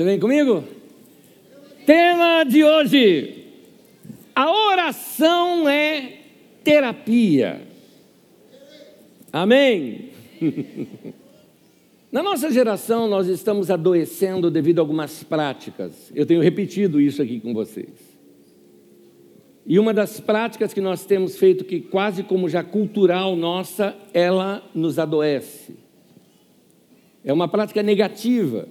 Você vem comigo? Tema de hoje: a oração é terapia. Amém? Na nossa geração, nós estamos adoecendo devido a algumas práticas. Eu tenho repetido isso aqui com vocês. E uma das práticas que nós temos feito, que quase como já cultural nossa, ela nos adoece. É uma prática negativa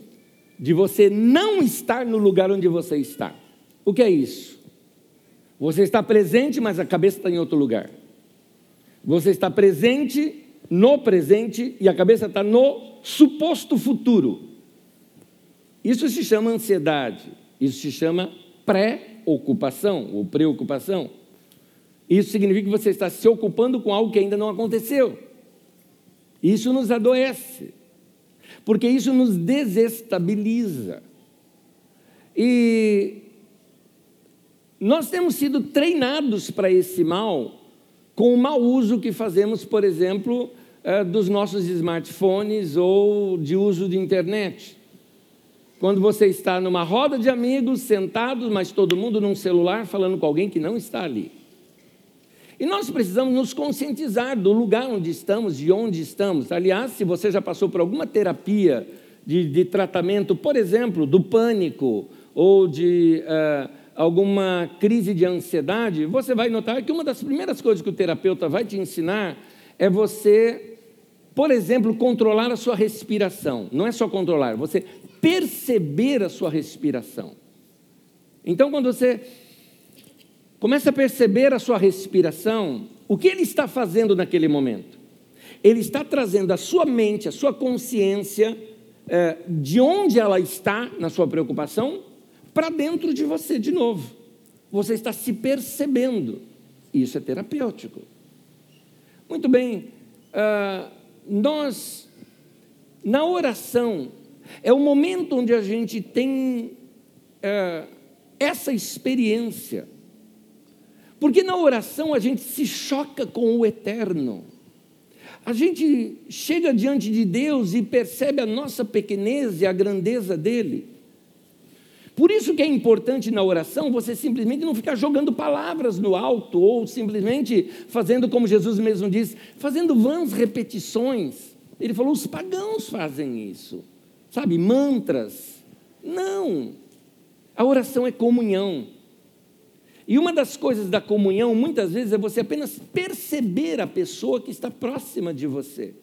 de você não estar no lugar onde você está. O que é isso? Você está presente, mas a cabeça está em outro lugar. Você está presente no presente e a cabeça está no suposto futuro. Isso se chama ansiedade, isso se chama pré-ocupação ou preocupação. Isso significa que você está se ocupando com algo que ainda não aconteceu. Isso nos adoece, porque isso nos desestabiliza. E nós temos sido treinados para esse mal com o mau uso que fazemos, por exemplo, eh, dos nossos smartphones ou de uso de internet. Quando você está numa roda de amigos, sentados, mas todo mundo num celular falando com alguém que não está ali. E nós precisamos nos conscientizar do lugar onde estamos, de onde estamos. Aliás, se você já passou por alguma terapia de, de tratamento, por exemplo, do pânico ou de uh, alguma crise de ansiedade, você vai notar que uma das primeiras coisas que o terapeuta vai te ensinar é você, por exemplo, controlar a sua respiração. Não é só controlar, você perceber a sua respiração. Então, quando você começa a perceber a sua respiração, o que ele está fazendo naquele momento? Ele está trazendo a sua mente, a sua consciência, é, de onde ela está na sua preocupação, para dentro de você de novo. Você está se percebendo. Isso é terapêutico. Muito bem, uh, nós, na oração, é o momento onde a gente tem é, essa experiência. Porque na oração a gente se choca com o eterno. A gente chega diante de Deus e percebe a nossa pequenez e a grandeza dele. Por isso que é importante na oração você simplesmente não ficar jogando palavras no alto ou simplesmente fazendo como Jesus mesmo diz, fazendo vãs repetições. Ele falou: os pagãos fazem isso sabe, mantras. Não. A oração é comunhão. E uma das coisas da comunhão, muitas vezes, é você apenas perceber a pessoa que está próxima de você.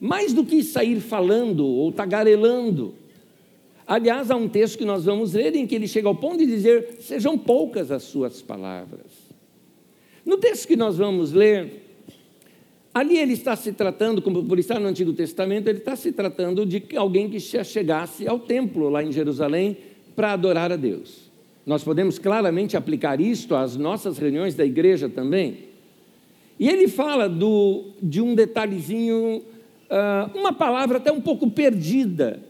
Mais do que sair falando ou tagarelando. Aliás, há um texto que nós vamos ler em que ele chega ao ponto de dizer: sejam poucas as suas palavras. No texto que nós vamos ler, Ali ele está se tratando, como por estar no Antigo Testamento, ele está se tratando de alguém que chegasse ao templo lá em Jerusalém para adorar a Deus. Nós podemos claramente aplicar isto às nossas reuniões da igreja também. E ele fala do, de um detalhezinho, uh, uma palavra até um pouco perdida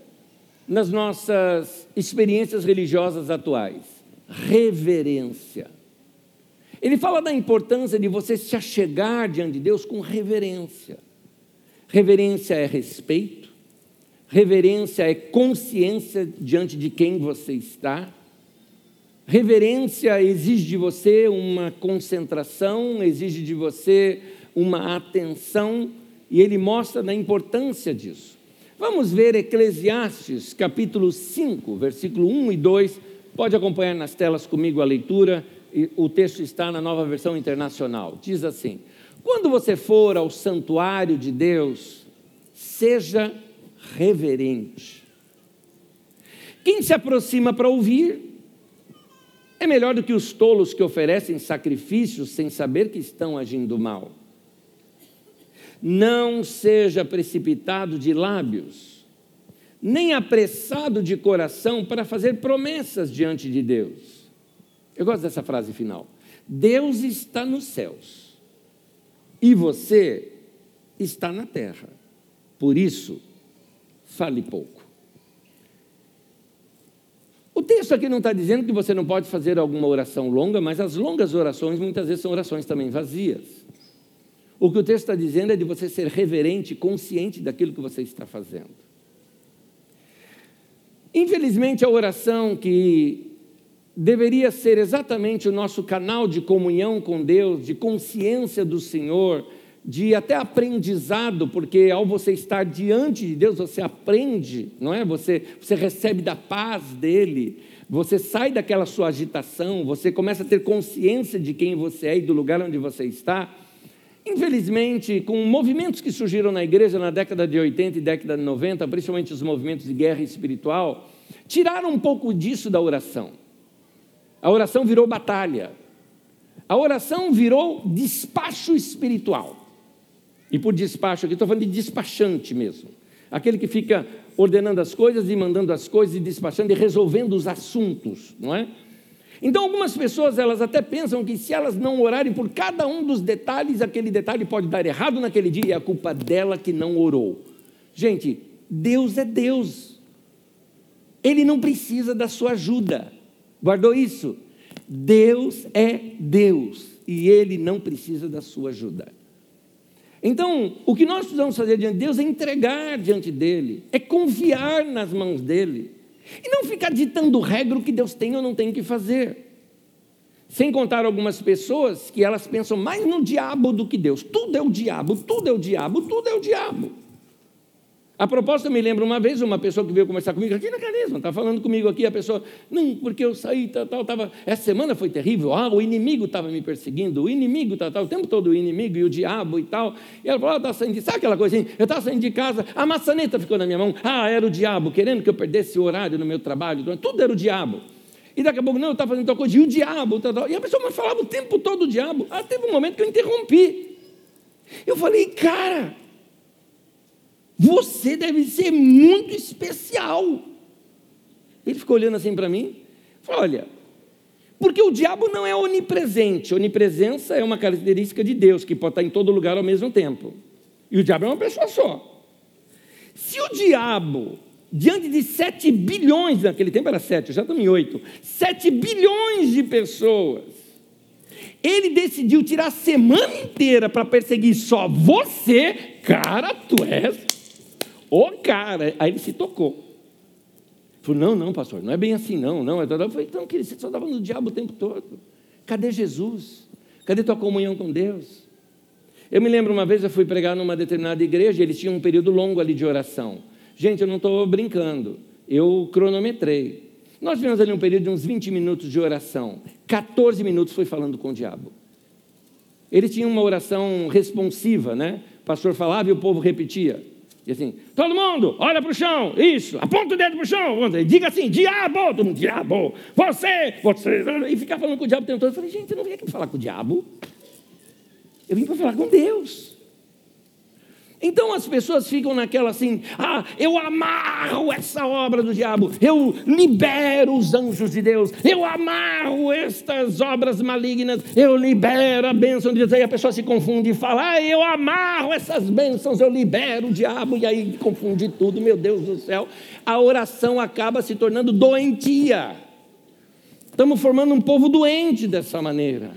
nas nossas experiências religiosas atuais: reverência. Ele fala da importância de você se achegar diante de Deus com reverência. Reverência é respeito, reverência é consciência diante de quem você está. Reverência exige de você uma concentração, exige de você uma atenção, e ele mostra da importância disso. Vamos ver Eclesiastes, capítulo 5, versículo 1 e 2. Pode acompanhar nas telas comigo a leitura o texto está na nova versão internacional. Diz assim: Quando você for ao santuário de Deus, seja reverente. Quem se aproxima para ouvir é melhor do que os tolos que oferecem sacrifícios sem saber que estão agindo mal. Não seja precipitado de lábios, nem apressado de coração para fazer promessas diante de Deus eu gosto dessa frase final. Deus está nos céus e você está na terra. Por isso, fale pouco. O texto aqui não está dizendo que você não pode fazer alguma oração longa, mas as longas orações muitas vezes são orações também vazias. O que o texto está dizendo é de você ser reverente, consciente daquilo que você está fazendo. Infelizmente, a oração que deveria ser exatamente o nosso canal de comunhão com Deus, de consciência do Senhor, de até aprendizado, porque ao você estar diante de Deus, você aprende, não é? Você, você recebe da paz dele, você sai daquela sua agitação, você começa a ter consciência de quem você é e do lugar onde você está. Infelizmente, com movimentos que surgiram na igreja na década de 80 e década de 90, principalmente os movimentos de guerra espiritual, tiraram um pouco disso da oração. A oração virou batalha. A oração virou despacho espiritual. E por despacho aqui, estou falando de despachante mesmo. Aquele que fica ordenando as coisas e mandando as coisas e despachando e resolvendo os assuntos, não é? Então, algumas pessoas elas até pensam que se elas não orarem por cada um dos detalhes, aquele detalhe pode dar errado naquele dia e é a culpa dela que não orou. Gente, Deus é Deus. Ele não precisa da sua ajuda. Guardou isso? Deus é Deus e ele não precisa da sua ajuda. Então, o que nós precisamos fazer diante de Deus é entregar diante dele, é confiar nas mãos dele. E não ficar ditando regra o que Deus tem ou não tem que fazer. Sem contar algumas pessoas que elas pensam mais no diabo do que Deus. Tudo é o diabo, tudo é o diabo, tudo é o diabo. A propósito, eu me lembro uma vez, uma pessoa que veio conversar comigo aqui na Carisma, está falando comigo aqui, a pessoa, não, porque eu saí, tal, tal, tava, essa semana foi terrível, ah, o inimigo estava me perseguindo, o inimigo, tal, tal, o tempo todo o inimigo e o diabo e tal. E ela falou, ah, tá saindo sabe aquela coisinha? Eu estava saindo de casa, a maçaneta ficou na minha mão, ah, era o diabo, querendo que eu perdesse o horário no meu trabalho, tudo era o diabo. E daqui a pouco, não, eu estava fazendo tal coisa, e o diabo, tal, tal. E a pessoa me falava o tempo todo o diabo. Ah, teve um momento que eu interrompi. Eu falei, cara, você deve ser muito especial. Ele ficou olhando assim para mim. Falou: Olha, porque o diabo não é onipresente. Onipresença é uma característica de Deus, que pode estar em todo lugar ao mesmo tempo. E o diabo é uma pessoa só. Se o diabo, diante de 7 bilhões, naquele tempo era 7, já estamos em 8, 7 bilhões de pessoas, ele decidiu tirar a semana inteira para perseguir só você, cara, tu és o cara, aí ele se tocou. Falou, não, não, pastor, não é bem assim, não, não. Eu falei, então, querido, você só estava no diabo o tempo todo. Cadê Jesus? Cadê tua comunhão com Deus? Eu me lembro uma vez, eu fui pregar numa determinada igreja, eles tinham um período longo ali de oração. Gente, eu não estou brincando, eu cronometrei. Nós tivemos ali um período de uns 20 minutos de oração. 14 minutos foi falando com o diabo. Ele tinha uma oração responsiva, né? O pastor falava e o povo repetia. E assim, todo mundo, olha para o chão, isso, aponta o dedo para o chão, diga assim, diabo, todo mundo, diabo, você, você, e ficar falando com o diabo o tempo todo. Eu falei, gente, eu não vim aqui para falar com o diabo, eu vim para falar com Deus. Então as pessoas ficam naquela assim: ah, eu amarro essa obra do diabo, eu libero os anjos de Deus, eu amarro estas obras malignas, eu libero a bênção de Deus. Aí a pessoa se confunde e fala: ah, eu amarro essas bênçãos, eu libero o diabo, e aí confunde tudo, meu Deus do céu. A oração acaba se tornando doentia. Estamos formando um povo doente dessa maneira.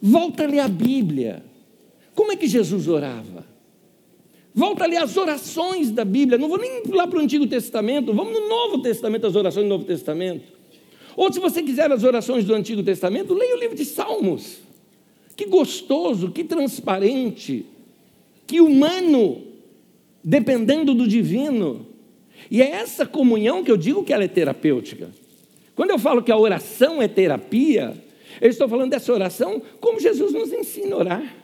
Volta a ler a Bíblia. Como é que Jesus orava? Volta ali às orações da Bíblia. Não vou nem lá para o Antigo Testamento, vamos no Novo Testamento, as orações do Novo Testamento. Ou se você quiser as orações do Antigo Testamento, leia o livro de Salmos. Que gostoso, que transparente, que humano, dependendo do divino. E é essa comunhão que eu digo que ela é terapêutica. Quando eu falo que a oração é terapia, eu estou falando dessa oração como Jesus nos ensina a orar,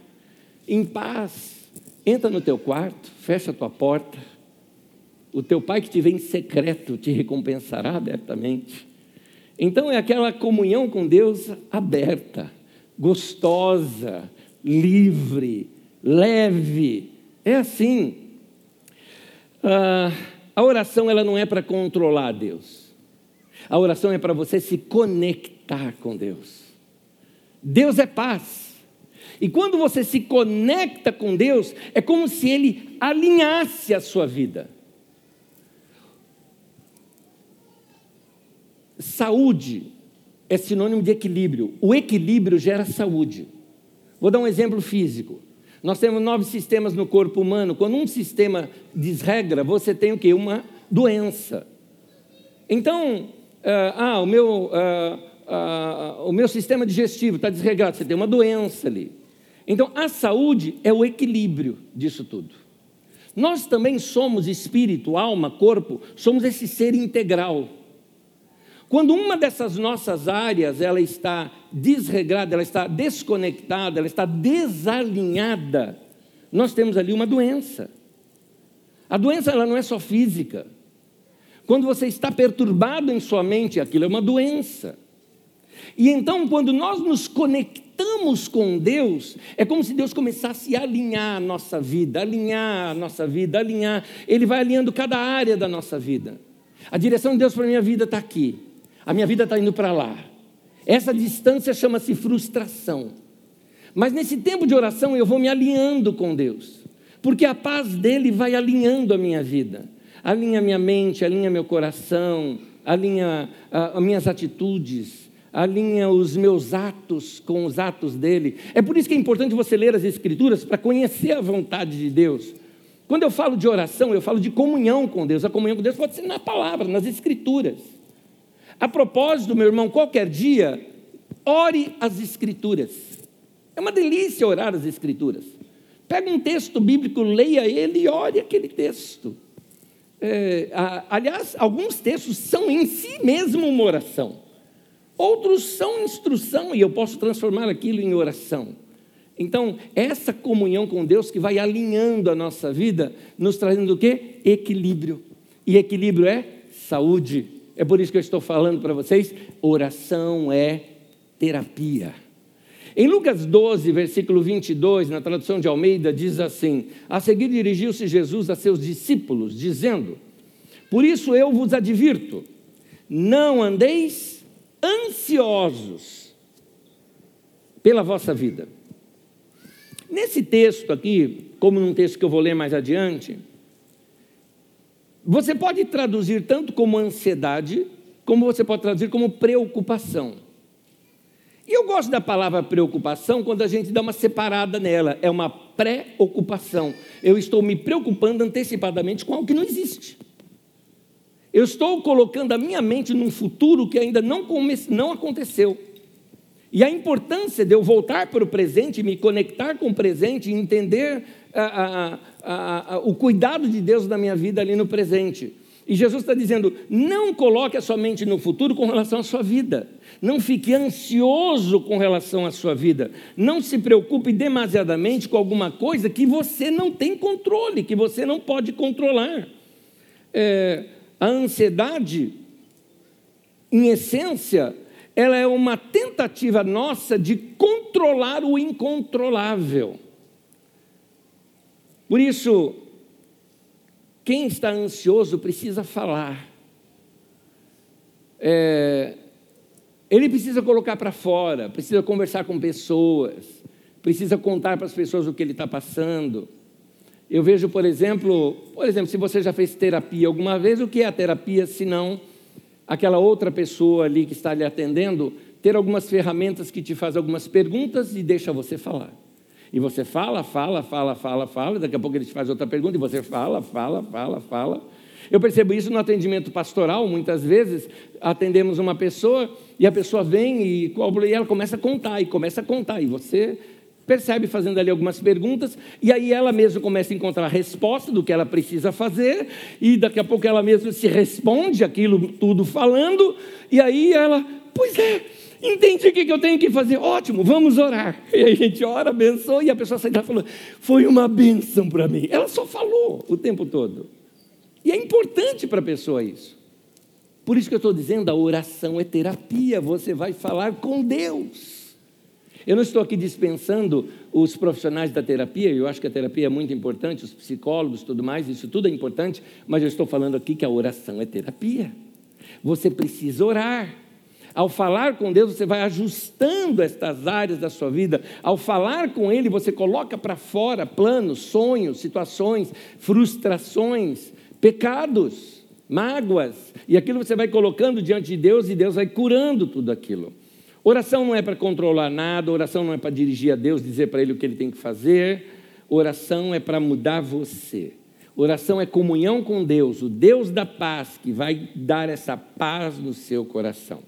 em paz, Entra no teu quarto, fecha a tua porta. O teu pai que te vê em secreto te recompensará abertamente. Então é aquela comunhão com Deus aberta, gostosa, livre, leve. É assim. Ah, a oração ela não é para controlar Deus. A oração é para você se conectar com Deus. Deus é paz. E quando você se conecta com Deus, é como se Ele alinhasse a sua vida. Saúde é sinônimo de equilíbrio. O equilíbrio gera saúde. Vou dar um exemplo físico. Nós temos nove sistemas no corpo humano. Quando um sistema desregra, você tem o quê? Uma doença. Então, ah, ah o, meu, ah, ah, o meu sistema digestivo está desregrado, você tem uma doença ali. Então, a saúde é o equilíbrio disso tudo. Nós também somos espírito, alma, corpo, somos esse ser integral. Quando uma dessas nossas áreas ela está desregrada, ela está desconectada, ela está desalinhada, nós temos ali uma doença. A doença ela não é só física. Quando você está perturbado em sua mente, aquilo é uma doença. E então, quando nós nos conectamos com Deus, é como se Deus começasse a alinhar a nossa vida, alinhar a nossa vida, alinhar. Ele vai alinhando cada área da nossa vida. A direção de Deus para a minha vida está aqui. A minha vida está indo para lá. Essa distância chama-se frustração. Mas nesse tempo de oração eu vou me alinhando com Deus, porque a paz dele vai alinhando a minha vida, alinha minha mente, alinha meu coração, alinha as minhas atitudes, alinha os meus atos com os atos dele. É por isso que é importante você ler as Escrituras para conhecer a vontade de Deus. Quando eu falo de oração, eu falo de comunhão com Deus. A comunhão com Deus pode ser na palavra, nas Escrituras. A propósito, meu irmão, qualquer dia, ore as Escrituras. É uma delícia orar as Escrituras. Pega um texto bíblico, leia ele e ore aquele texto. É, aliás, alguns textos são em si mesmo uma oração. Outros são instrução e eu posso transformar aquilo em oração. Então, essa comunhão com Deus que vai alinhando a nossa vida, nos trazendo o quê? Equilíbrio. E equilíbrio é saúde. É por isso que eu estou falando para vocês: oração é terapia. Em Lucas 12, versículo 22, na tradução de Almeida, diz assim: A seguir dirigiu-se Jesus a seus discípulos, dizendo: Por isso eu vos advirto, não andeis ansiosos pela vossa vida. Nesse texto aqui, como num texto que eu vou ler mais adiante, você pode traduzir tanto como ansiedade, como você pode traduzir como preocupação. E eu gosto da palavra preocupação quando a gente dá uma separada nela, é uma pré-ocupação. Eu estou me preocupando antecipadamente com algo que não existe. Eu estou colocando a minha mente num futuro que ainda não, comece, não aconteceu. E a importância de eu voltar para o presente, me conectar com o presente entender a, a, a, o cuidado de Deus na minha vida ali no presente. E Jesus está dizendo: não coloque a sua mente no futuro com relação à sua vida. Não fique ansioso com relação à sua vida. Não se preocupe demasiadamente com alguma coisa que você não tem controle, que você não pode controlar. É, a ansiedade, em essência, ela é uma tentativa nossa de controlar o incontrolável. Por isso, quem está ansioso precisa falar. É, ele precisa colocar para fora, precisa conversar com pessoas, precisa contar para as pessoas o que ele está passando. Eu vejo, por exemplo, por exemplo, se você já fez terapia alguma vez, o que é a terapia se não aquela outra pessoa ali que está lhe atendendo, ter algumas ferramentas que te faz algumas perguntas e deixa você falar. E você fala, fala, fala, fala, fala, daqui a pouco ele te faz outra pergunta e você fala, fala, fala, fala. Eu percebo isso no atendimento pastoral, muitas vezes atendemos uma pessoa e a pessoa vem e, e ela começa a contar, e começa a contar, e você percebe fazendo ali algumas perguntas, e aí ela mesma começa a encontrar a resposta do que ela precisa fazer, e daqui a pouco ela mesma se responde aquilo tudo falando, e aí ela, pois é, entendi o que eu tenho que fazer, ótimo, vamos orar. E a gente ora, abençoa, e a pessoa sai lá falando, foi uma benção para mim. Ela só falou o tempo todo. E é importante para a pessoa isso. Por isso que eu estou dizendo, a oração é terapia, você vai falar com Deus. Eu não estou aqui dispensando os profissionais da terapia, eu acho que a terapia é muito importante, os psicólogos, tudo mais, isso tudo é importante, mas eu estou falando aqui que a oração é terapia. Você precisa orar. Ao falar com Deus, você vai ajustando estas áreas da sua vida. Ao falar com Ele, você coloca para fora planos, sonhos, situações, frustrações, pecados, mágoas, e aquilo você vai colocando diante de Deus e Deus vai curando tudo aquilo. Oração não é para controlar nada, oração não é para dirigir a Deus, dizer para Ele o que Ele tem que fazer, oração é para mudar você. Oração é comunhão com Deus, o Deus da paz, que vai dar essa paz no seu coração.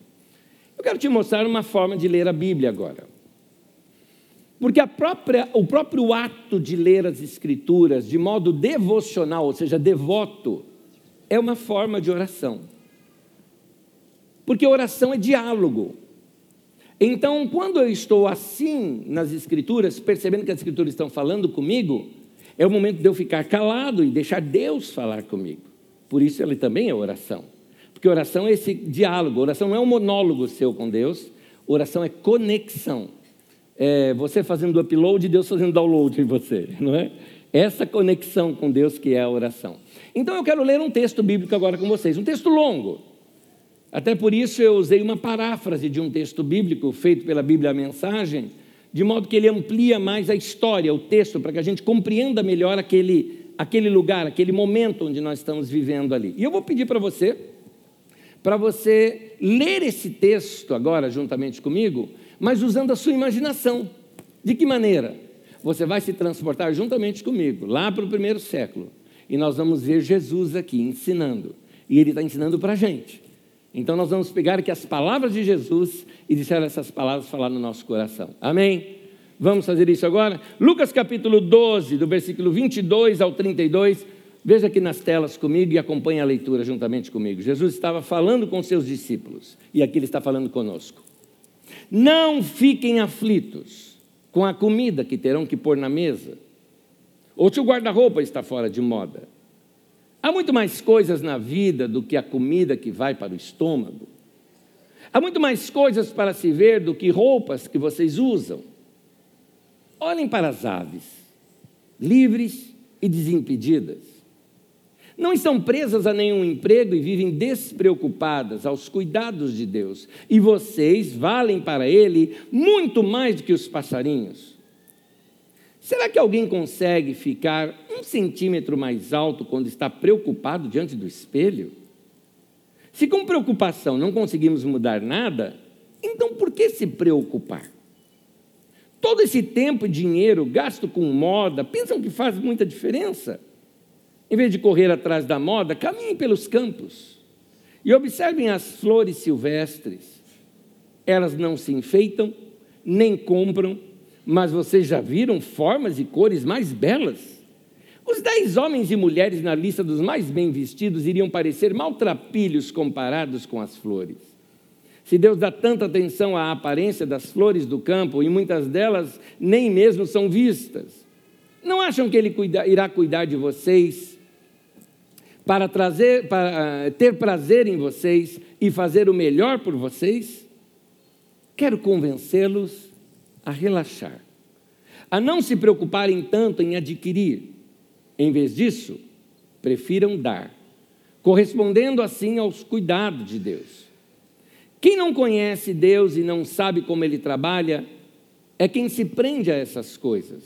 Eu quero te mostrar uma forma de ler a Bíblia agora. Porque própria, o próprio ato de ler as Escrituras de modo devocional, ou seja, devoto, é uma forma de oração. Porque oração é diálogo. Então, quando eu estou assim nas Escrituras, percebendo que as Escrituras estão falando comigo, é o momento de eu ficar calado e deixar Deus falar comigo. Por isso, ele também é oração. Porque oração é esse diálogo, oração não é um monólogo seu com Deus, oração é conexão é, você fazendo upload e Deus fazendo download em você, não é? Essa conexão com Deus que é a oração. Então eu quero ler um texto bíblico agora com vocês, um texto longo. Até por isso eu usei uma paráfrase de um texto bíblico feito pela Bíblia Mensagem, de modo que ele amplia mais a história, o texto, para que a gente compreenda melhor aquele, aquele lugar, aquele momento onde nós estamos vivendo ali. E eu vou pedir para você, para você ler esse texto agora juntamente comigo, mas usando a sua imaginação. De que maneira? Você vai se transportar juntamente comigo, lá para o primeiro século, e nós vamos ver Jesus aqui ensinando. E ele está ensinando para a gente. Então nós vamos pegar aqui as palavras de Jesus e deixar essas palavras falar no nosso coração. Amém? Vamos fazer isso agora? Lucas capítulo 12, do versículo 22 ao 32. Veja aqui nas telas comigo e acompanhe a leitura juntamente comigo. Jesus estava falando com seus discípulos e aqui ele está falando conosco. Não fiquem aflitos com a comida que terão que pôr na mesa, ou se o guarda-roupa está fora de moda. Há muito mais coisas na vida do que a comida que vai para o estômago. Há muito mais coisas para se ver do que roupas que vocês usam. Olhem para as aves, livres e desimpedidas não estão presas a nenhum emprego e vivem despreocupadas aos cuidados de Deus. E vocês valem para Ele muito mais do que os passarinhos. Será que alguém consegue ficar um centímetro mais alto quando está preocupado diante do espelho? Se com preocupação não conseguimos mudar nada, então por que se preocupar? Todo esse tempo e dinheiro gasto com moda, pensam que faz muita diferença? Em vez de correr atrás da moda, caminhem pelos campos e observem as flores silvestres. Elas não se enfeitam, nem compram, mas vocês já viram formas e cores mais belas? Os dez homens e mulheres na lista dos mais bem vestidos iriam parecer maltrapilhos comparados com as flores. Se Deus dá tanta atenção à aparência das flores do campo, e muitas delas nem mesmo são vistas, não acham que Ele cuida, irá cuidar de vocês para, trazer, para eh, ter prazer em vocês e fazer o melhor por vocês? Quero convencê-los a relaxar, a não se preocuparem tanto em adquirir. Em vez disso, prefiram dar, correspondendo assim aos cuidados de Deus. Quem não conhece Deus e não sabe como Ele trabalha, é quem se prende a essas coisas.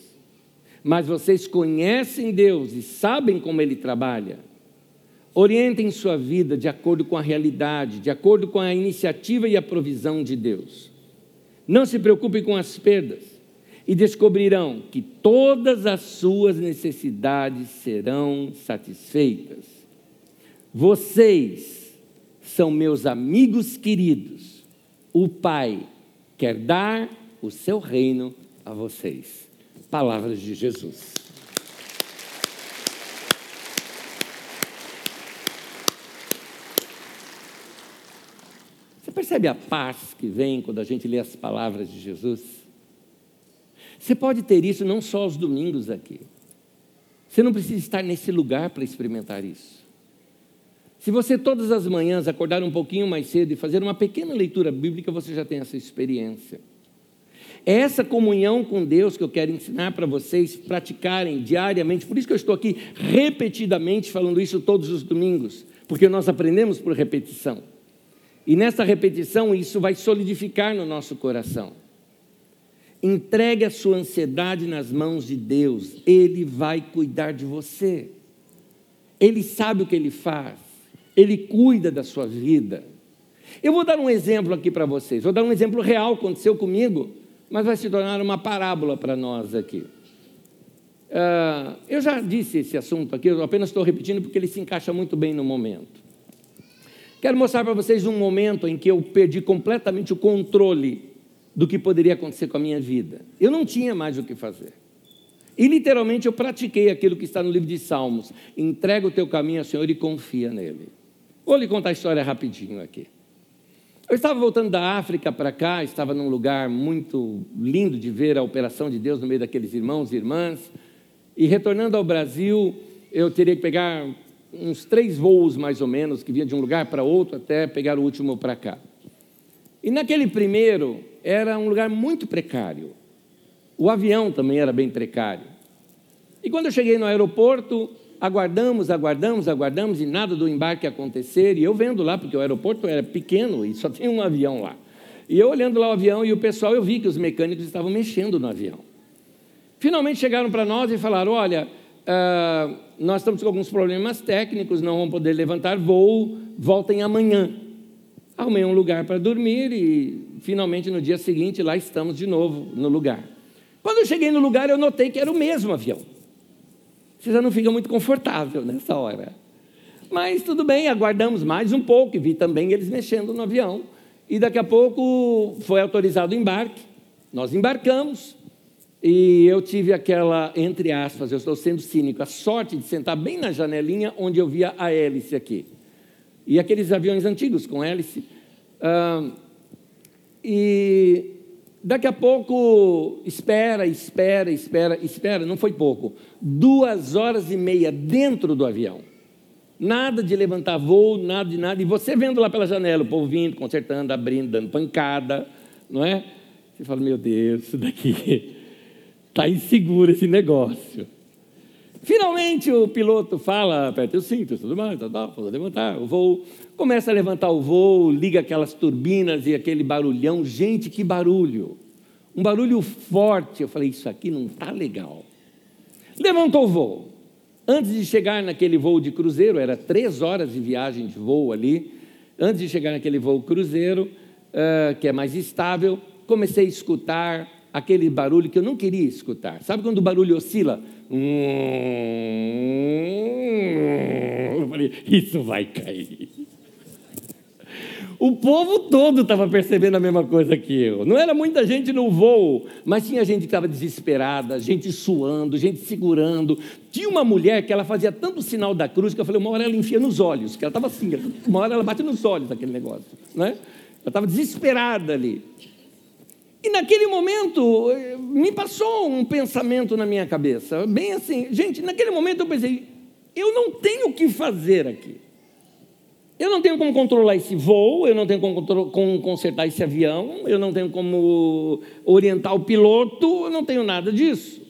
Mas vocês conhecem Deus e sabem como Ele trabalha. Orientem sua vida de acordo com a realidade, de acordo com a iniciativa e a provisão de Deus. Não se preocupem com as perdas e descobrirão que todas as suas necessidades serão satisfeitas. Vocês são meus amigos queridos. O Pai quer dar o seu reino a vocês. Palavras de Jesus. Você percebe a paz que vem quando a gente lê as palavras de Jesus? Você pode ter isso não só aos domingos aqui. Você não precisa estar nesse lugar para experimentar isso. Se você todas as manhãs acordar um pouquinho mais cedo e fazer uma pequena leitura bíblica, você já tem essa experiência. É essa comunhão com Deus que eu quero ensinar para vocês praticarem diariamente. Por isso que eu estou aqui repetidamente falando isso todos os domingos, porque nós aprendemos por repetição. E nessa repetição, isso vai solidificar no nosso coração. Entregue a sua ansiedade nas mãos de Deus, Ele vai cuidar de você. Ele sabe o que Ele faz, Ele cuida da sua vida. Eu vou dar um exemplo aqui para vocês, vou dar um exemplo real, aconteceu comigo, mas vai se tornar uma parábola para nós aqui. Uh, eu já disse esse assunto aqui, eu apenas estou repetindo porque ele se encaixa muito bem no momento. Quero mostrar para vocês um momento em que eu perdi completamente o controle do que poderia acontecer com a minha vida. Eu não tinha mais o que fazer. E literalmente eu pratiquei aquilo que está no livro de Salmos: entrega o teu caminho ao Senhor e confia nele. Vou lhe contar a história rapidinho aqui. Eu estava voltando da África para cá, estava num lugar muito lindo de ver a operação de Deus no meio daqueles irmãos e irmãs. E retornando ao Brasil, eu teria que pegar uns três voos mais ou menos, que vinha de um lugar para outro até pegar o último para cá. E naquele primeiro era um lugar muito precário. O avião também era bem precário. E quando eu cheguei no aeroporto, aguardamos, aguardamos, aguardamos e nada do embarque acontecer. E eu vendo lá, porque o aeroporto era pequeno e só tinha um avião lá. E eu olhando lá o avião e o pessoal, eu vi que os mecânicos estavam mexendo no avião. Finalmente chegaram para nós e falaram: olha, uh, nós estamos com alguns problemas técnicos, não vamos poder levantar voo, voltem amanhã. Arrumei um lugar para dormir e finalmente no dia seguinte lá estamos de novo no lugar. Quando eu cheguei no lugar, eu notei que era o mesmo avião. Você já não fica muito confortável nessa hora. Mas tudo bem, aguardamos mais um pouco e vi também eles mexendo no avião. E daqui a pouco foi autorizado o embarque. Nós embarcamos e eu tive aquela, entre aspas, eu estou sendo cínico, a sorte de sentar bem na janelinha onde eu via a hélice aqui. E aqueles aviões antigos com hélice. Ah, e daqui a pouco, espera, espera, espera, espera, não foi pouco. Duas horas e meia dentro do avião. Nada de levantar voo, nada de nada. E você vendo lá pela janela, o povo vindo, consertando, abrindo, dando pancada, não é? Você fala, meu Deus, isso daqui Está inseguro esse negócio. Finalmente o piloto fala, aperta o cinto, tudo mais, tá, tá, pode levantar o voo. Começa a levantar o voo, liga aquelas turbinas e aquele barulhão. Gente, que barulho! Um barulho forte. Eu falei, isso aqui não está legal. Levantou o voo. Antes de chegar naquele voo de cruzeiro, era três horas de viagem de voo ali. Antes de chegar naquele voo cruzeiro, uh, que é mais estável, comecei a escutar aquele barulho que eu não queria escutar. Sabe quando o barulho oscila? Eu falei, isso vai cair. O povo todo estava percebendo a mesma coisa que eu. Não era muita gente no voo, mas tinha gente que estava desesperada, gente suando, gente segurando. Tinha uma mulher que ela fazia tanto sinal da cruz que eu falei, uma hora ela enfia nos olhos, que ela estava assim, uma hora ela bate nos olhos aquele negócio. Né? Ela estava desesperada ali. E naquele momento me passou um pensamento na minha cabeça, bem assim, gente, naquele momento eu pensei, eu não tenho o que fazer aqui. Eu não tenho como controlar esse voo, eu não tenho como, como consertar esse avião, eu não tenho como orientar o piloto, eu não tenho nada disso.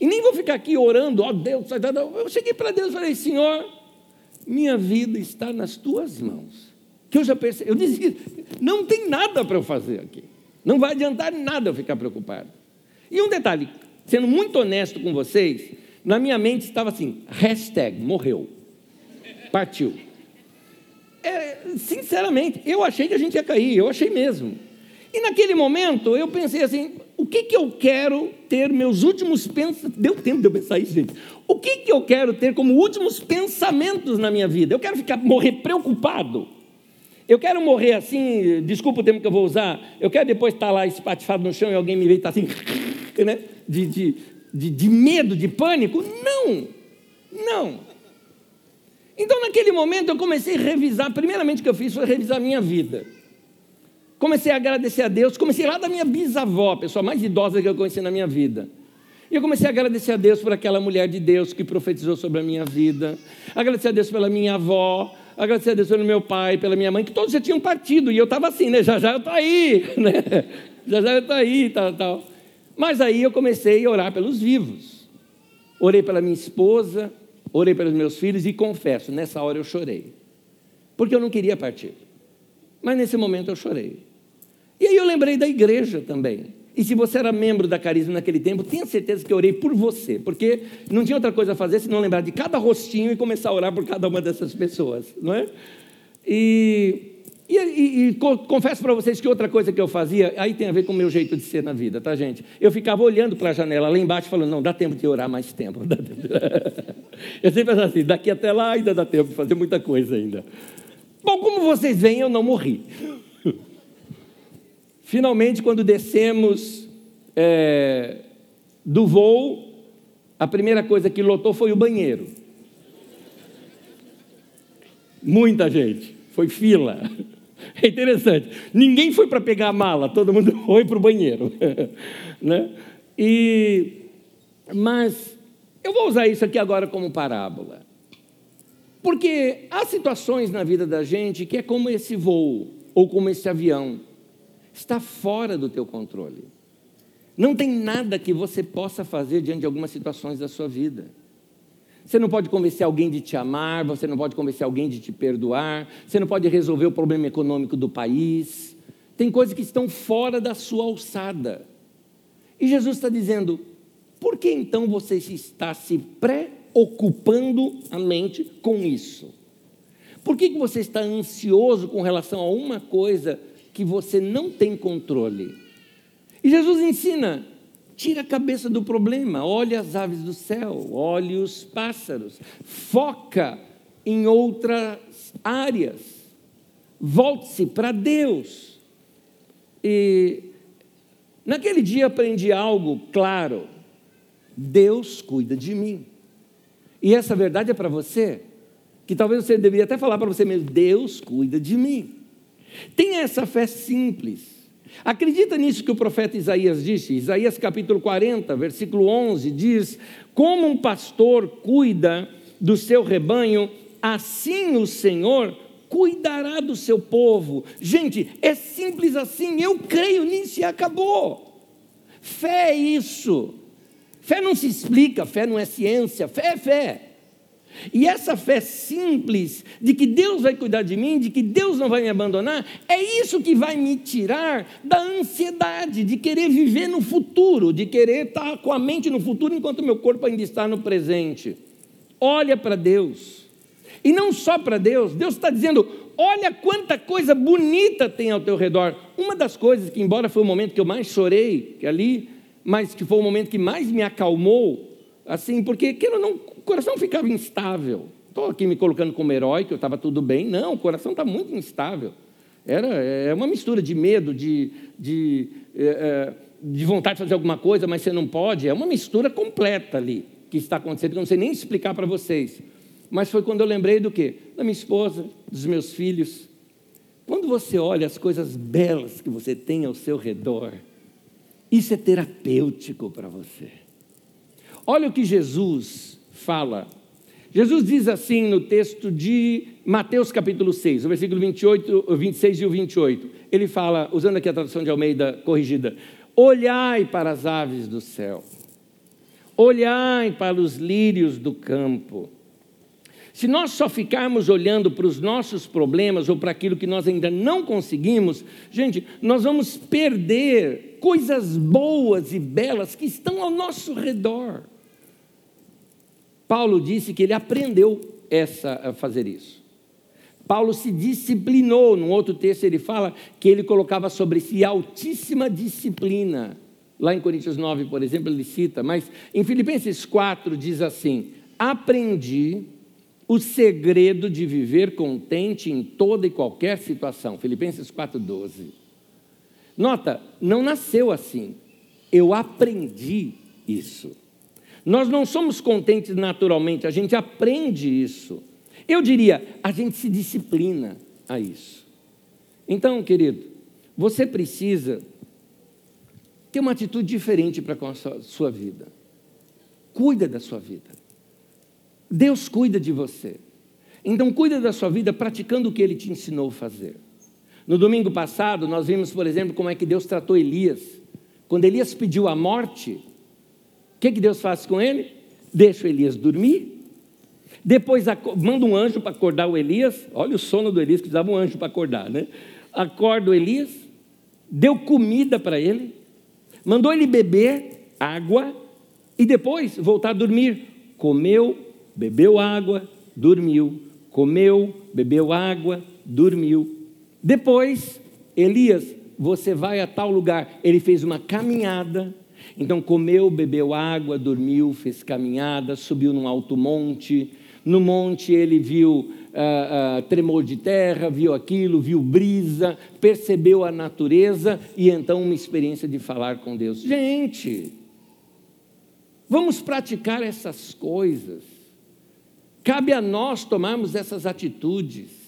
E nem vou ficar aqui orando, ó oh, Deus, eu cheguei para Deus e falei, Senhor, minha vida está nas tuas mãos. Que eu já percebi, eu disse, não tem nada para eu fazer aqui. Não vai adiantar nada eu ficar preocupado. E um detalhe, sendo muito honesto com vocês, na minha mente estava assim: hashtag morreu, partiu. É, sinceramente, eu achei que a gente ia cair, eu achei mesmo. E naquele momento eu pensei assim: o que, que eu quero ter meus últimos pensamentos? Deu tempo de eu pensar isso, gente. O que, que eu quero ter como últimos pensamentos na minha vida? Eu quero ficar morrer preocupado. Eu quero morrer assim, desculpa o termo que eu vou usar, eu quero depois estar lá espatifado no chão e alguém me ver e estar assim, né? de, de, de, de medo, de pânico. Não, não. Então, naquele momento, eu comecei a revisar. Primeiramente, o que eu fiz foi revisar a minha vida. Comecei a agradecer a Deus. Comecei lá da minha bisavó, a pessoa mais idosa que eu conheci na minha vida. E eu comecei a agradecer a Deus por aquela mulher de Deus que profetizou sobre a minha vida. Agradecer a Deus pela minha avó agradecer a Deus pelo meu pai, pela minha mãe, que todos já tinham partido, e eu estava assim, né? Já já eu estou aí, né? Já já eu estou aí, tal, tal. Mas aí eu comecei a orar pelos vivos. Orei pela minha esposa, orei pelos meus filhos, e confesso, nessa hora eu chorei. Porque eu não queria partir. Mas nesse momento eu chorei. E aí eu lembrei da igreja também. E se você era membro da Carisma naquele tempo, tenha certeza que eu orei por você, porque não tinha outra coisa a fazer senão lembrar de cada rostinho e começar a orar por cada uma dessas pessoas, não é? E E, e, e confesso para vocês que outra coisa que eu fazia, aí tem a ver com o meu jeito de ser na vida, tá, gente? Eu ficava olhando para a janela lá embaixo, falando: não, dá tempo de orar mais tempo. eu sempre pensava assim: daqui até lá ainda dá tempo de fazer muita coisa ainda. Bom, como vocês veem, eu não morri. Finalmente, quando descemos é, do voo, a primeira coisa que lotou foi o banheiro. Muita gente, foi fila. É interessante. Ninguém foi para pegar a mala, todo mundo foi para o banheiro. né? E, mas eu vou usar isso aqui agora como parábola. Porque há situações na vida da gente que é como esse voo, ou como esse avião, está fora do teu controle. Não tem nada que você possa fazer diante de algumas situações da sua vida. Você não pode convencer alguém de te amar, você não pode convencer alguém de te perdoar, você não pode resolver o problema econômico do país. Tem coisas que estão fora da sua alçada. E Jesus está dizendo: por que então você está se preocupando a mente com isso? Por que você está ansioso com relação a uma coisa que você não tem controle? E Jesus ensina Tira a cabeça do problema, olhe as aves do céu, olhe os pássaros, foca em outras áreas, volte-se para Deus. E naquele dia aprendi algo claro: Deus cuida de mim. E essa verdade é para você, que talvez você deveria até falar para você mesmo: Deus cuida de mim. Tenha essa fé simples Acredita nisso que o profeta Isaías disse? Isaías capítulo 40, versículo 11 diz: Como um pastor cuida do seu rebanho, assim o Senhor cuidará do seu povo. Gente, é simples assim, eu creio nisso e acabou. Fé é isso. Fé não se explica, fé não é ciência, fé é fé. E essa fé simples de que Deus vai cuidar de mim, de que Deus não vai me abandonar, é isso que vai me tirar da ansiedade de querer viver no futuro, de querer estar com a mente no futuro enquanto meu corpo ainda está no presente. Olha para Deus. E não só para Deus, Deus está dizendo: olha quanta coisa bonita tem ao teu redor. Uma das coisas que, embora foi o momento que eu mais chorei, que ali, mas que foi o momento que mais me acalmou, assim, porque que não, coração ficava instável. Estou aqui me colocando como herói, que eu estava tudo bem. Não, o coração está muito instável. Era é uma mistura de medo, de, de, é, é, de vontade de fazer alguma coisa, mas você não pode. É uma mistura completa ali que está acontecendo, que eu não sei nem explicar para vocês. Mas foi quando eu lembrei do quê? Da minha esposa, dos meus filhos. Quando você olha as coisas belas que você tem ao seu redor, isso é terapêutico para você. Olha o que Jesus fala. Jesus diz assim no texto de Mateus capítulo 6, o versículo 28, 26 e o 28. Ele fala, usando aqui a tradução de Almeida corrigida: Olhai para as aves do céu, olhai para os lírios do campo. Se nós só ficarmos olhando para os nossos problemas ou para aquilo que nós ainda não conseguimos, gente, nós vamos perder coisas boas e belas que estão ao nosso redor. Paulo disse que ele aprendeu essa, a fazer isso. Paulo se disciplinou, num outro texto ele fala que ele colocava sobre si altíssima disciplina. Lá em Coríntios 9, por exemplo, ele cita, mas em Filipenses 4 diz assim: Aprendi o segredo de viver contente em toda e qualquer situação. Filipenses 4,12. Nota, não nasceu assim, eu aprendi isso. Nós não somos contentes naturalmente, a gente aprende isso. Eu diria, a gente se disciplina a isso. Então, querido, você precisa ter uma atitude diferente para com a sua, vida. Cuida da sua vida. Deus cuida de você. Então, cuida da sua vida praticando o que ele te ensinou a fazer. No domingo passado, nós vimos, por exemplo, como é que Deus tratou Elias. Quando Elias pediu a morte, que, que Deus faz com ele? Deixa o Elias dormir. Depois manda um anjo para acordar o Elias. Olha o sono do Elias, que precisava um anjo para acordar, né? Acorda o Elias, deu comida para ele, mandou ele beber água e depois voltar a dormir. Comeu, bebeu água, dormiu. Comeu, bebeu água, dormiu. Depois, Elias, você vai a tal lugar. Ele fez uma caminhada. Então comeu, bebeu água, dormiu, fez caminhada, subiu num alto monte. No monte ele viu uh, uh, tremor de terra, viu aquilo, viu brisa, percebeu a natureza e então uma experiência de falar com Deus. Gente, vamos praticar essas coisas. Cabe a nós tomarmos essas atitudes.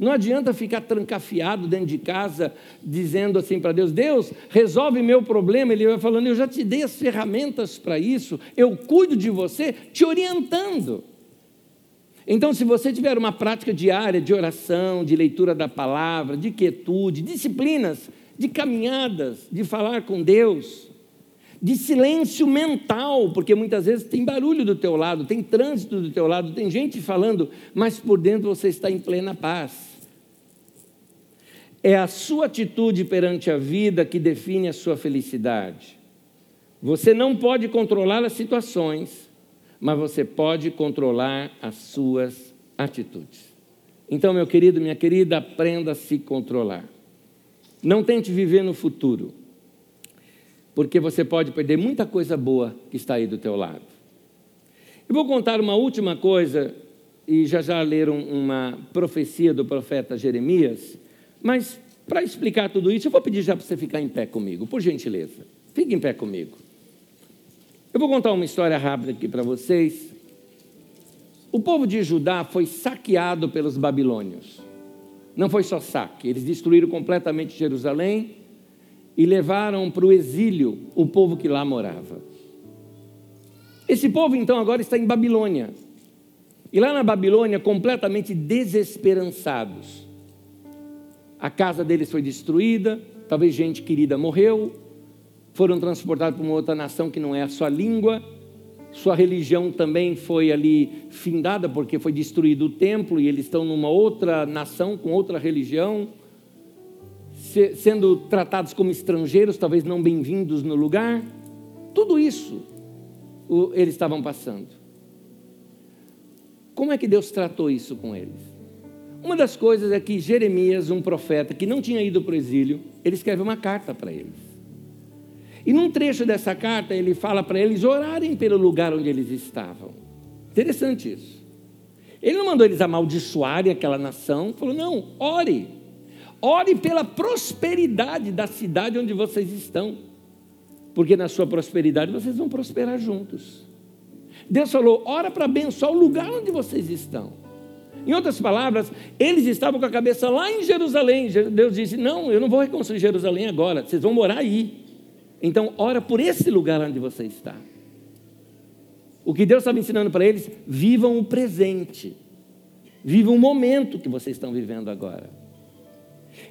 Não adianta ficar trancafiado dentro de casa, dizendo assim para Deus: Deus, resolve meu problema. Ele vai falando: Eu já te dei as ferramentas para isso, eu cuido de você, te orientando. Então, se você tiver uma prática diária de oração, de leitura da palavra, de quietude, disciplinas, de caminhadas, de falar com Deus, de silêncio mental, porque muitas vezes tem barulho do teu lado, tem trânsito do teu lado, tem gente falando, mas por dentro você está em plena paz. É a sua atitude perante a vida que define a sua felicidade. Você não pode controlar as situações, mas você pode controlar as suas atitudes. Então, meu querido, minha querida, aprenda a se controlar. Não tente viver no futuro, porque você pode perder muita coisa boa que está aí do teu lado. Eu vou contar uma última coisa, e já já leram uma profecia do profeta Jeremias, mas para explicar tudo isso, eu vou pedir já para você ficar em pé comigo, por gentileza. Fique em pé comigo. Eu vou contar uma história rápida aqui para vocês. O povo de Judá foi saqueado pelos babilônios. Não foi só saque, eles destruíram completamente Jerusalém e levaram para o exílio o povo que lá morava. Esse povo então agora está em Babilônia. E lá na Babilônia, completamente desesperançados. A casa deles foi destruída, talvez gente querida morreu, foram transportados para uma outra nação que não é a sua língua, sua religião também foi ali findada porque foi destruído o templo e eles estão numa outra nação com outra religião, sendo tratados como estrangeiros, talvez não bem-vindos no lugar. Tudo isso eles estavam passando. Como é que Deus tratou isso com eles? Uma das coisas é que Jeremias, um profeta que não tinha ido para o exílio, ele escreve uma carta para eles. E num trecho dessa carta, ele fala para eles orarem pelo lugar onde eles estavam. Interessante isso. Ele não mandou eles amaldiçoarem aquela nação, falou: não, ore. Ore pela prosperidade da cidade onde vocês estão. Porque na sua prosperidade vocês vão prosperar juntos. Deus falou: ora para abençoar o lugar onde vocês estão. Em outras palavras, eles estavam com a cabeça lá em Jerusalém. Deus disse: Não, eu não vou reconstruir Jerusalém agora, vocês vão morar aí. Então, ora por esse lugar onde você está. O que Deus estava ensinando para eles, vivam o presente. Vivam o momento que vocês estão vivendo agora.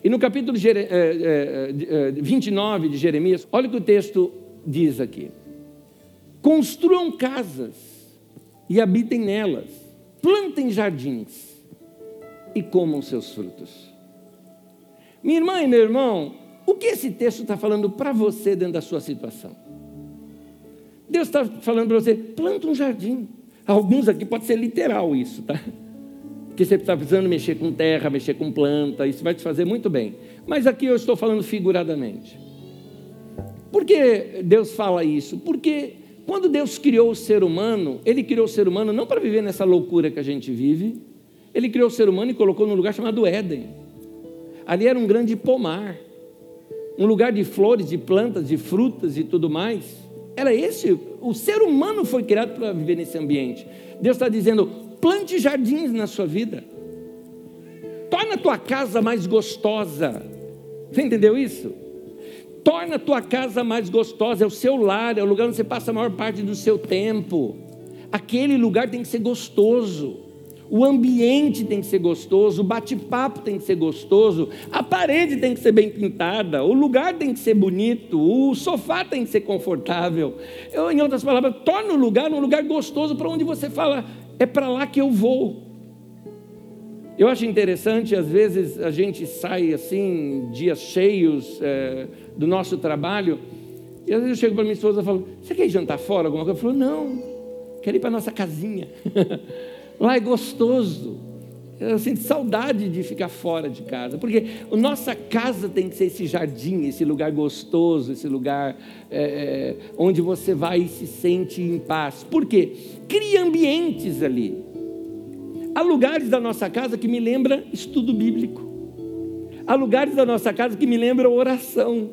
E no capítulo 29 de Jeremias, olha o que o texto diz aqui: Construam casas e habitem nelas plantem jardins e comam seus frutos. Minha irmã e meu irmão, o que esse texto está falando para você dentro da sua situação? Deus está falando para você, planta um jardim. Alguns aqui pode ser literal isso, tá? Porque você está precisando mexer com terra, mexer com planta, isso vai te fazer muito bem. Mas aqui eu estou falando figuradamente. Por que Deus fala isso? Porque quando Deus criou o ser humano, Ele criou o ser humano não para viver nessa loucura que a gente vive, Ele criou o ser humano e colocou num lugar chamado Éden. Ali era um grande pomar, um lugar de flores, de plantas, de frutas e tudo mais. Era esse, o ser humano foi criado para viver nesse ambiente. Deus está dizendo: plante jardins na sua vida, torna a tua casa mais gostosa. Você entendeu isso? Torna a tua casa mais gostosa, é o seu lar, é o lugar onde você passa a maior parte do seu tempo. Aquele lugar tem que ser gostoso. O ambiente tem que ser gostoso, o bate-papo tem que ser gostoso, a parede tem que ser bem pintada, o lugar tem que ser bonito, o sofá tem que ser confortável. Eu, em outras palavras, torna o lugar um lugar gostoso para onde você fala, é para lá que eu vou. Eu acho interessante, às vezes a gente sai assim, dias cheios é, do nosso trabalho, e às vezes eu chego para minha esposa e falo: Você quer ir jantar fora alguma coisa? Ela falou: Não, quero ir para nossa casinha. Lá é gostoso. Eu sinto saudade de ficar fora de casa, porque a nossa casa tem que ser esse jardim, esse lugar gostoso, esse lugar é, é, onde você vai e se sente em paz. Por quê? Cria ambientes ali. Há lugares da nossa casa que me lembra estudo bíblico. Há lugares da nossa casa que me lembram oração.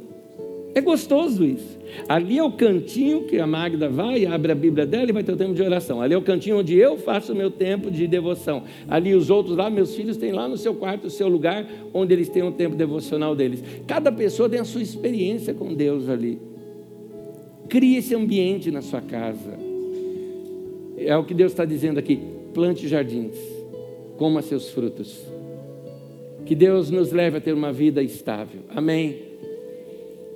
É gostoso isso. Ali é o cantinho que a Magda vai, abre a Bíblia dela e vai ter o tempo de oração. Ali é o cantinho onde eu faço o meu tempo de devoção. Ali os outros lá, meus filhos, têm lá no seu quarto o seu lugar onde eles têm o tempo devocional deles. Cada pessoa tem a sua experiência com Deus ali. Crie esse ambiente na sua casa. É o que Deus está dizendo aqui. Plante jardins, coma seus frutos. Que Deus nos leve a ter uma vida estável. Amém.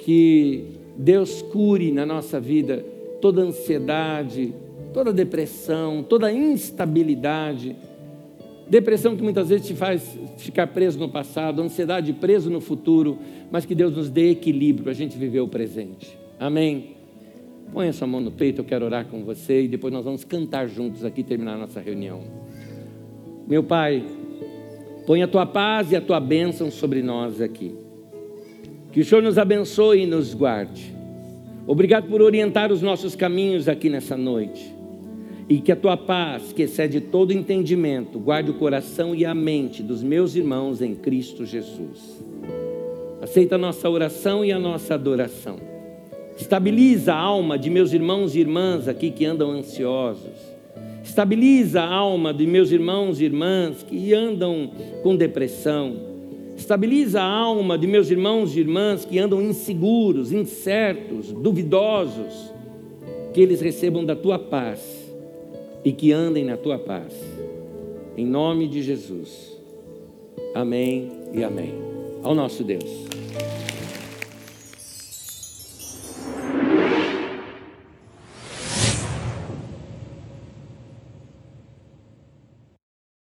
Que Deus cure na nossa vida toda ansiedade, toda depressão, toda instabilidade. Depressão que muitas vezes te faz ficar preso no passado, ansiedade preso no futuro, mas que Deus nos dê equilíbrio para a gente viver o presente. Amém. Põe a sua mão no peito, eu quero orar com você e depois nós vamos cantar juntos aqui terminar a nossa reunião. Meu Pai, põe a tua paz e a tua bênção sobre nós aqui. Que o Senhor nos abençoe e nos guarde. Obrigado por orientar os nossos caminhos aqui nessa noite. E que a tua paz, que excede todo entendimento, guarde o coração e a mente dos meus irmãos em Cristo Jesus. Aceita a nossa oração e a nossa adoração. Estabiliza a alma de meus irmãos e irmãs aqui que andam ansiosos. Estabiliza a alma de meus irmãos e irmãs que andam com depressão Estabiliza a alma de meus irmãos e irmãs que andam inseguros, incertos, duvidosos, que eles recebam da tua paz e que andem na tua paz. Em nome de Jesus. Amém e amém. Ao nosso Deus.